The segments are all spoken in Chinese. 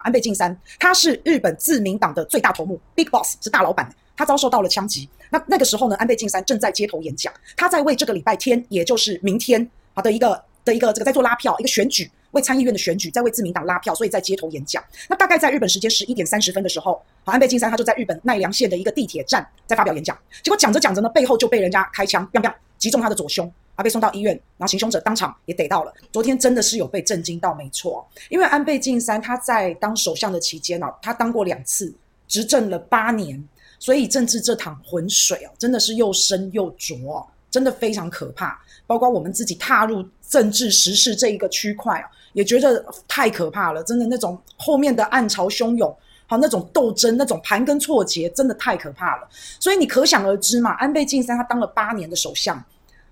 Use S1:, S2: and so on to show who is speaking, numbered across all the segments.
S1: 安倍晋三，他是日本自民党的最大头目，Big Boss 是大老板，他遭受到了枪击。那那个时候呢，安倍晋三正在街头演讲，他在为这个礼拜天，也就是明天好的一个的一个这个在做拉票，一个选举。为参议院的选举，在为自民党拉票，所以在街头演讲。那大概在日本时间十一点三十分的时候，好，安倍晋三他就在日本奈良县的一个地铁站在发表演讲。结果讲着讲着呢，背后就被人家开枪，砰砰，击中他的左胸，啊，被送到医院，然后行凶者当场也逮到了。昨天真的是有被震惊到，没错，因为安倍晋三他在当首相的期间啊，他当过两次，执政了八年，所以政治这趟浑水哦，真的是又深又浊，真的非常可怕。包括我们自己踏入政治时事这一个区块啊。也觉得太可怕了，真的那种后面的暗潮汹涌，好那种斗争，那种盘根错节，真的太可怕了。所以你可想而知嘛，安倍晋三他当了八年的首相，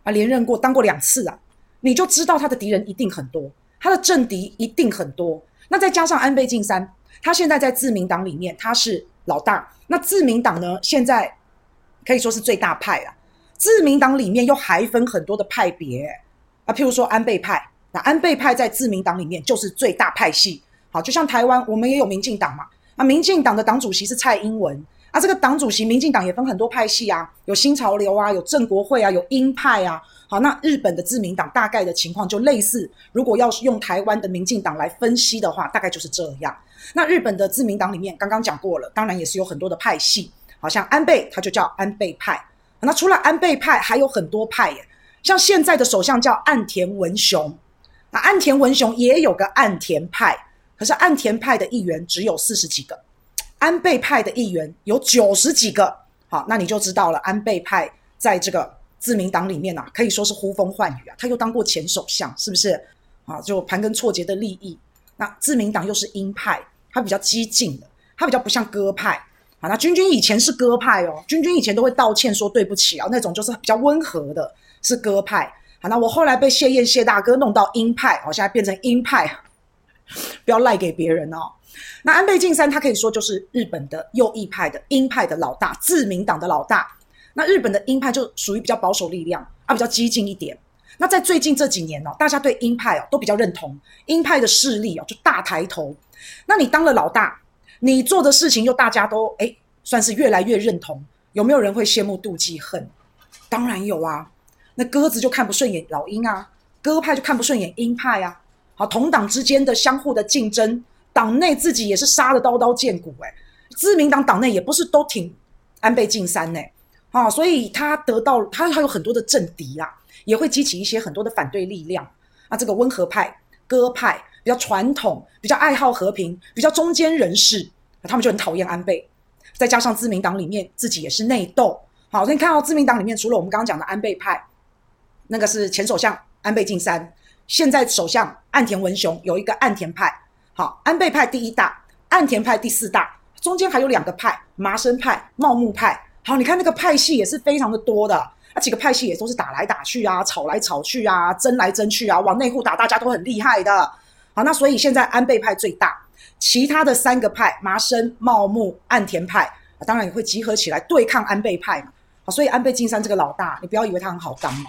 S1: 啊连任过，当过两次啊，你就知道他的敌人一定很多，他的政敌一定很多。那再加上安倍晋三，他现在在自民党里面他是老大，那自民党呢现在可以说是最大派啊。自民党里面又还分很多的派别啊，譬如说安倍派。那安倍派在自民党里面就是最大派系，好，就像台湾我们也有民进党嘛，啊，民进党的党主席是蔡英文，啊，这个党主席民进党也分很多派系啊，有新潮流啊，有正国会啊，有鹰派啊，好，那日本的自民党大概的情况就类似，如果要是用台湾的民进党来分析的话，大概就是这样。那日本的自民党里面刚刚讲过了，当然也是有很多的派系，好像安倍他就叫安倍派，那除了安倍派还有很多派耶，像现在的首相叫岸田文雄。那岸田文雄也有个岸田派，可是岸田派的议员只有四十几个，安倍派的议员有九十几个。好，那你就知道了，安倍派在这个自民党里面啊，可以说是呼风唤雨啊。他又当过前首相，是不是？啊，就盘根错节的利益。那自民党又是鹰派，他比较激进的，他比较不像鸽派。啊，那君君以前是鸽派哦，君君以前都会道歉说对不起啊，那种就是比较温和的，是鸽派。好，那我后来被谢燕谢大哥弄到鹰派，我现在变成鹰派，不要赖给别人哦。那安倍晋三他可以说就是日本的右翼派的鹰派的老大，自民党的老大。那日本的鹰派就属于比较保守力量啊，比较激进一点。那在最近这几年哦，大家对鹰派哦都比较认同，鹰派的势力哦就大抬头。那你当了老大，你做的事情又大家都诶算是越来越认同，有没有人会羡慕妒忌恨？当然有啊。那鸽子就看不顺眼老鹰啊，鸽派就看不顺眼鹰派啊。好，同党之间的相互的竞争，党内自己也是杀得刀刀见骨诶、自民党党内也不是都挺安倍晋三呢、欸，啊，所以他得到他他有很多的政敌啦，也会激起一些很多的反对力量。啊，这个温和派鸽派比较传统，比较爱好和平，比较中间人士，他们就很讨厌安倍。再加上自民党里面自己也是内斗，好，所以你看到自民党里面除了我们刚刚讲的安倍派。那个是前首相安倍晋三，现在首相岸田文雄有一个岸田派，好，安倍派第一大，岸田派第四大，中间还有两个派，麻生派、茂木派。好，你看那个派系也是非常的多的，那几个派系也都是打来打去啊，吵来吵去啊，争来争去啊，往内户打，大家都很厉害的。好，那所以现在安倍派最大，其他的三个派，麻生、茂木、岸田派，当然也会集合起来对抗安倍派嘛。好，所以安倍晋三这个老大，你不要以为他很好当嘛。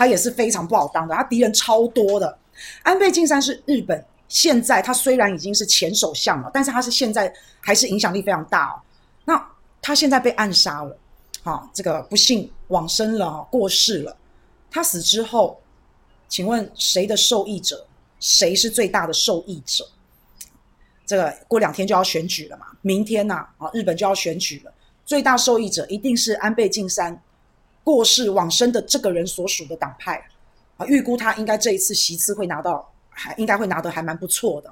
S1: 他也是非常不好当的，他敌人超多的。安倍晋三是日本现在他虽然已经是前首相了，但是他是现在还是影响力非常大哦。那他现在被暗杀了，好，这个不幸往生了，过世了。他死之后，请问谁的受益者？谁是最大的受益者？这个过两天就要选举了嘛，明天呐，啊，日本就要选举了，最大受益者一定是安倍晋三。过世往生的这个人所属的党派啊，预估他应该这一次席次会拿到，还应该会拿得还蛮不错的，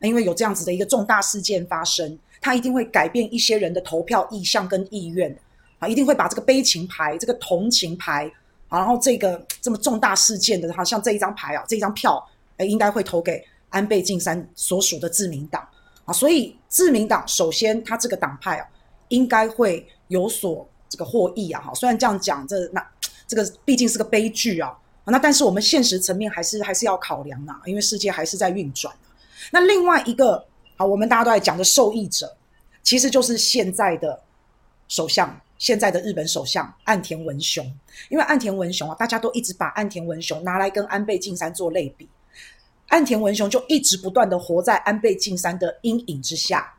S1: 因为有这样子的一个重大事件发生，他一定会改变一些人的投票意向跟意愿啊，一定会把这个悲情牌、这个同情牌，然后这个这么重大事件的，好像这一张牌啊，这一张票，诶，应该会投给安倍晋三所属的自民党啊，所以自民党首先他这个党派啊，应该会有所。这个获益啊，哈，虽然这样讲，这那这个毕竟是个悲剧啊，那但是我们现实层面还是还是要考量啊，因为世界还是在运转。那另外一个啊，我们大家都在讲的受益者，其实就是现在的首相，现在的日本首相岸田文雄。因为岸田文雄啊，大家都一直把岸田文雄拿来跟安倍晋三做类比。岸田文雄就一直不断的活在安倍晋三的阴影之下，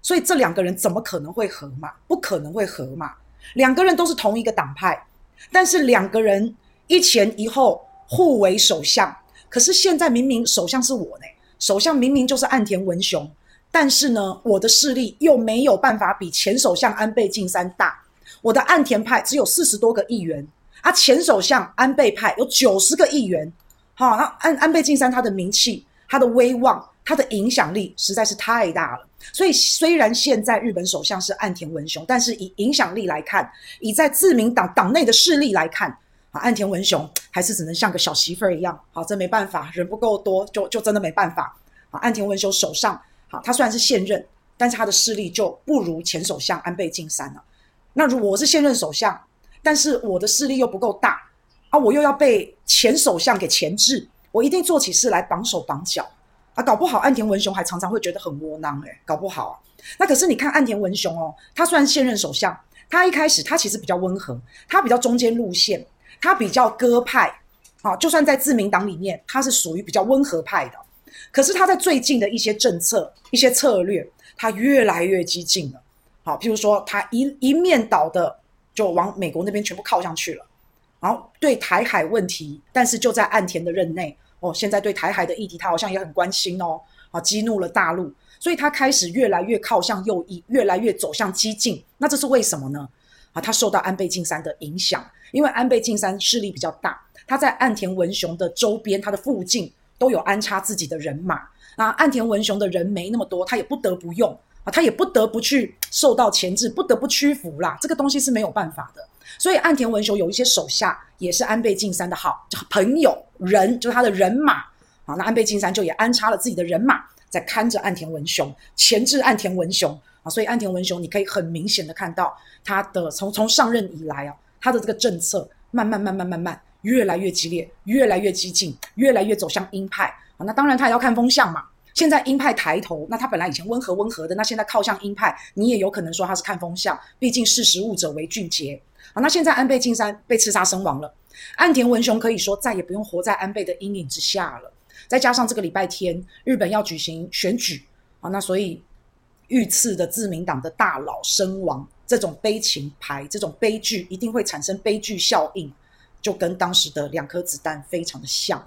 S1: 所以这两个人怎么可能会合嘛？不可能会合嘛？两个人都是同一个党派，但是两个人一前一后互为首相，可是现在明明首相是我呢，首相明明就是岸田文雄，但是呢，我的势力又没有办法比前首相安倍晋三大，我的岸田派只有四十多个议员，啊，前首相安倍派有九十个议员。好，那安安倍晋三他的名气、他的威望、他的影响力实在是太大了。所以虽然现在日本首相是岸田文雄，但是以影响力来看，以在自民党党内的势力来看，啊，岸田文雄还是只能像个小媳妇儿一样。好，这没办法，人不够多，就就真的没办法。啊，岸田文雄手上，好，他虽然是现任，但是他的势力就不如前首相安倍晋三了。那如果我是现任首相，但是我的势力又不够大。啊，我又要被前首相给钳制，我一定做起事来绑手绑脚啊！搞不好岸田文雄还常常会觉得很窝囊诶，搞不好。那可是你看岸田文雄哦，他虽然现任首相，他一开始他其实比较温和，他比较中间路线，他比较鸽派啊。就算在自民党里面，他是属于比较温和派的。可是他在最近的一些政策、一些策略，他越来越激进了。好，譬如说他一一面倒的就往美国那边全部靠上去了。然后对台海问题，但是就在岸田的任内哦，现在对台海的议题，他好像也很关心哦，啊，激怒了大陆，所以他开始越来越靠向右翼，越来越走向激进。那这是为什么呢？啊，他受到安倍晋三的影响，因为安倍晋三势力比较大，他在岸田文雄的周边，他的附近都有安插自己的人马。那岸田文雄的人没那么多，他也不得不用啊，他也不得不去受到钳制，不得不屈服啦。这个东西是没有办法的。所以岸田文雄有一些手下也是安倍晋三的好朋友人，就是他的人马啊。那安倍晋三就也安插了自己的人马在看着岸田文雄，钳制岸田文雄啊。所以岸田文雄你可以很明显的看到他的从从上任以来啊，他的这个政策慢慢慢慢慢慢越来越激烈，越来越激进，越来越走向鹰派啊。那当然他也要看风向嘛。现在鹰派抬头，那他本来以前温和温和的，那现在靠向鹰派，你也有可能说他是看风向，毕竟识时务者为俊杰。好，那现在安倍晋三被刺杀身亡了，岸田文雄可以说再也不用活在安倍的阴影之下了。再加上这个礼拜天日本要举行选举，啊，那所以遇刺的自民党的大佬身亡，这种悲情牌，这种悲剧一定会产生悲剧效应，就跟当时的两颗子弹非常的像。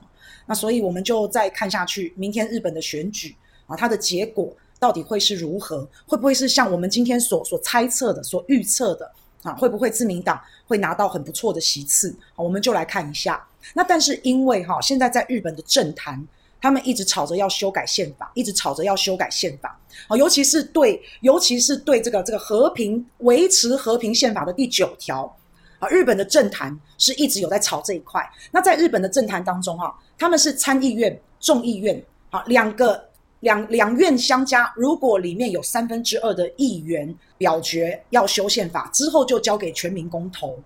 S1: 那所以我们就再看下去，明天日本的选举啊，它的结果到底会是如何？会不会是像我们今天所所猜测的、所预测的？啊，会不会自民党会拿到很不错的席次？我们就来看一下。那但是因为哈，现在在日本的政坛，他们一直吵着要修改宪法，一直吵着要修改宪法。啊，尤其是对，尤其是对这个这个和平维持和平宪法的第九条啊，日本的政坛是一直有在吵这一块。那在日本的政坛当中哈，他们是参议院、众议院好两个。两两院相加，如果里面有三分之二的议员表决要修宪法，之后就交给全民公投。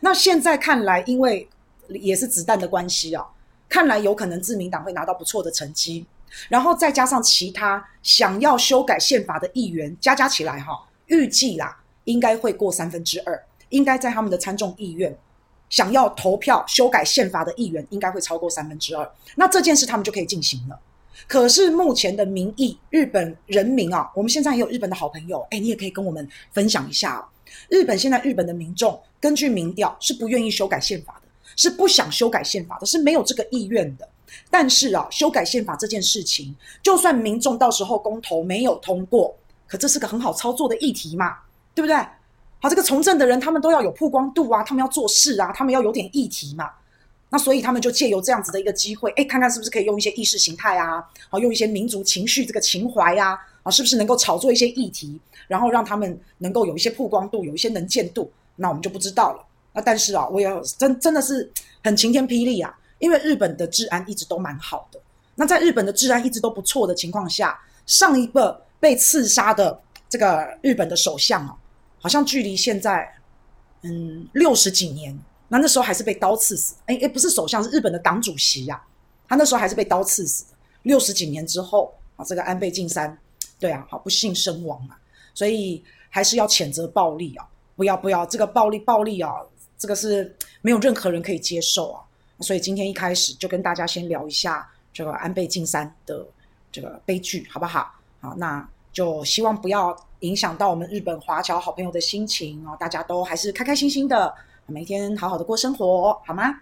S1: 那现在看来，因为也是子弹的关系啊，看来有可能自民党会拿到不错的成绩。然后再加上其他想要修改宪法的议员，加加起来哈，预计啦应该会过三分之二，应该在他们的参众议院想要投票修改宪法的议员应该会超过三分之二。那这件事他们就可以进行了。可是目前的民意，日本人民啊，我们现在也有日本的好朋友，诶，你也可以跟我们分享一下。日本现在日本的民众根据民调是不愿意修改宪法的，是不想修改宪法的，是没有这个意愿的。但是啊，修改宪法这件事情，就算民众到时候公投没有通过，可这是个很好操作的议题嘛，对不对？好，这个从政的人他们都要有曝光度啊，他们要做事啊，他们要有点议题嘛。那所以他们就借由这样子的一个机会，哎，看看是不是可以用一些意识形态啊，好，用一些民族情绪这个情怀呀，啊，是不是能够炒作一些议题，然后让他们能够有一些曝光度，有一些能见度，那我们就不知道了。那但是啊，我也真真的是很晴天霹雳啊，因为日本的治安一直都蛮好的。那在日本的治安一直都不错的情况下，上一个被刺杀的这个日本的首相啊，好像距离现在嗯六十几年。那那时候还是被刀刺死，哎哎，不是首相，是日本的党主席呀、啊。他那时候还是被刀刺死的。六十几年之后啊，这个安倍晋三，对啊，好不幸身亡啊。所以还是要谴责暴力啊，不要不要，这个暴力暴力啊，这个是没有任何人可以接受啊。所以今天一开始就跟大家先聊一下这个安倍晋三的这个悲剧，好不好？好，那就希望不要影响到我们日本华侨好朋友的心情哦，大家都还是开开心心的，每天好好的过生活，好吗？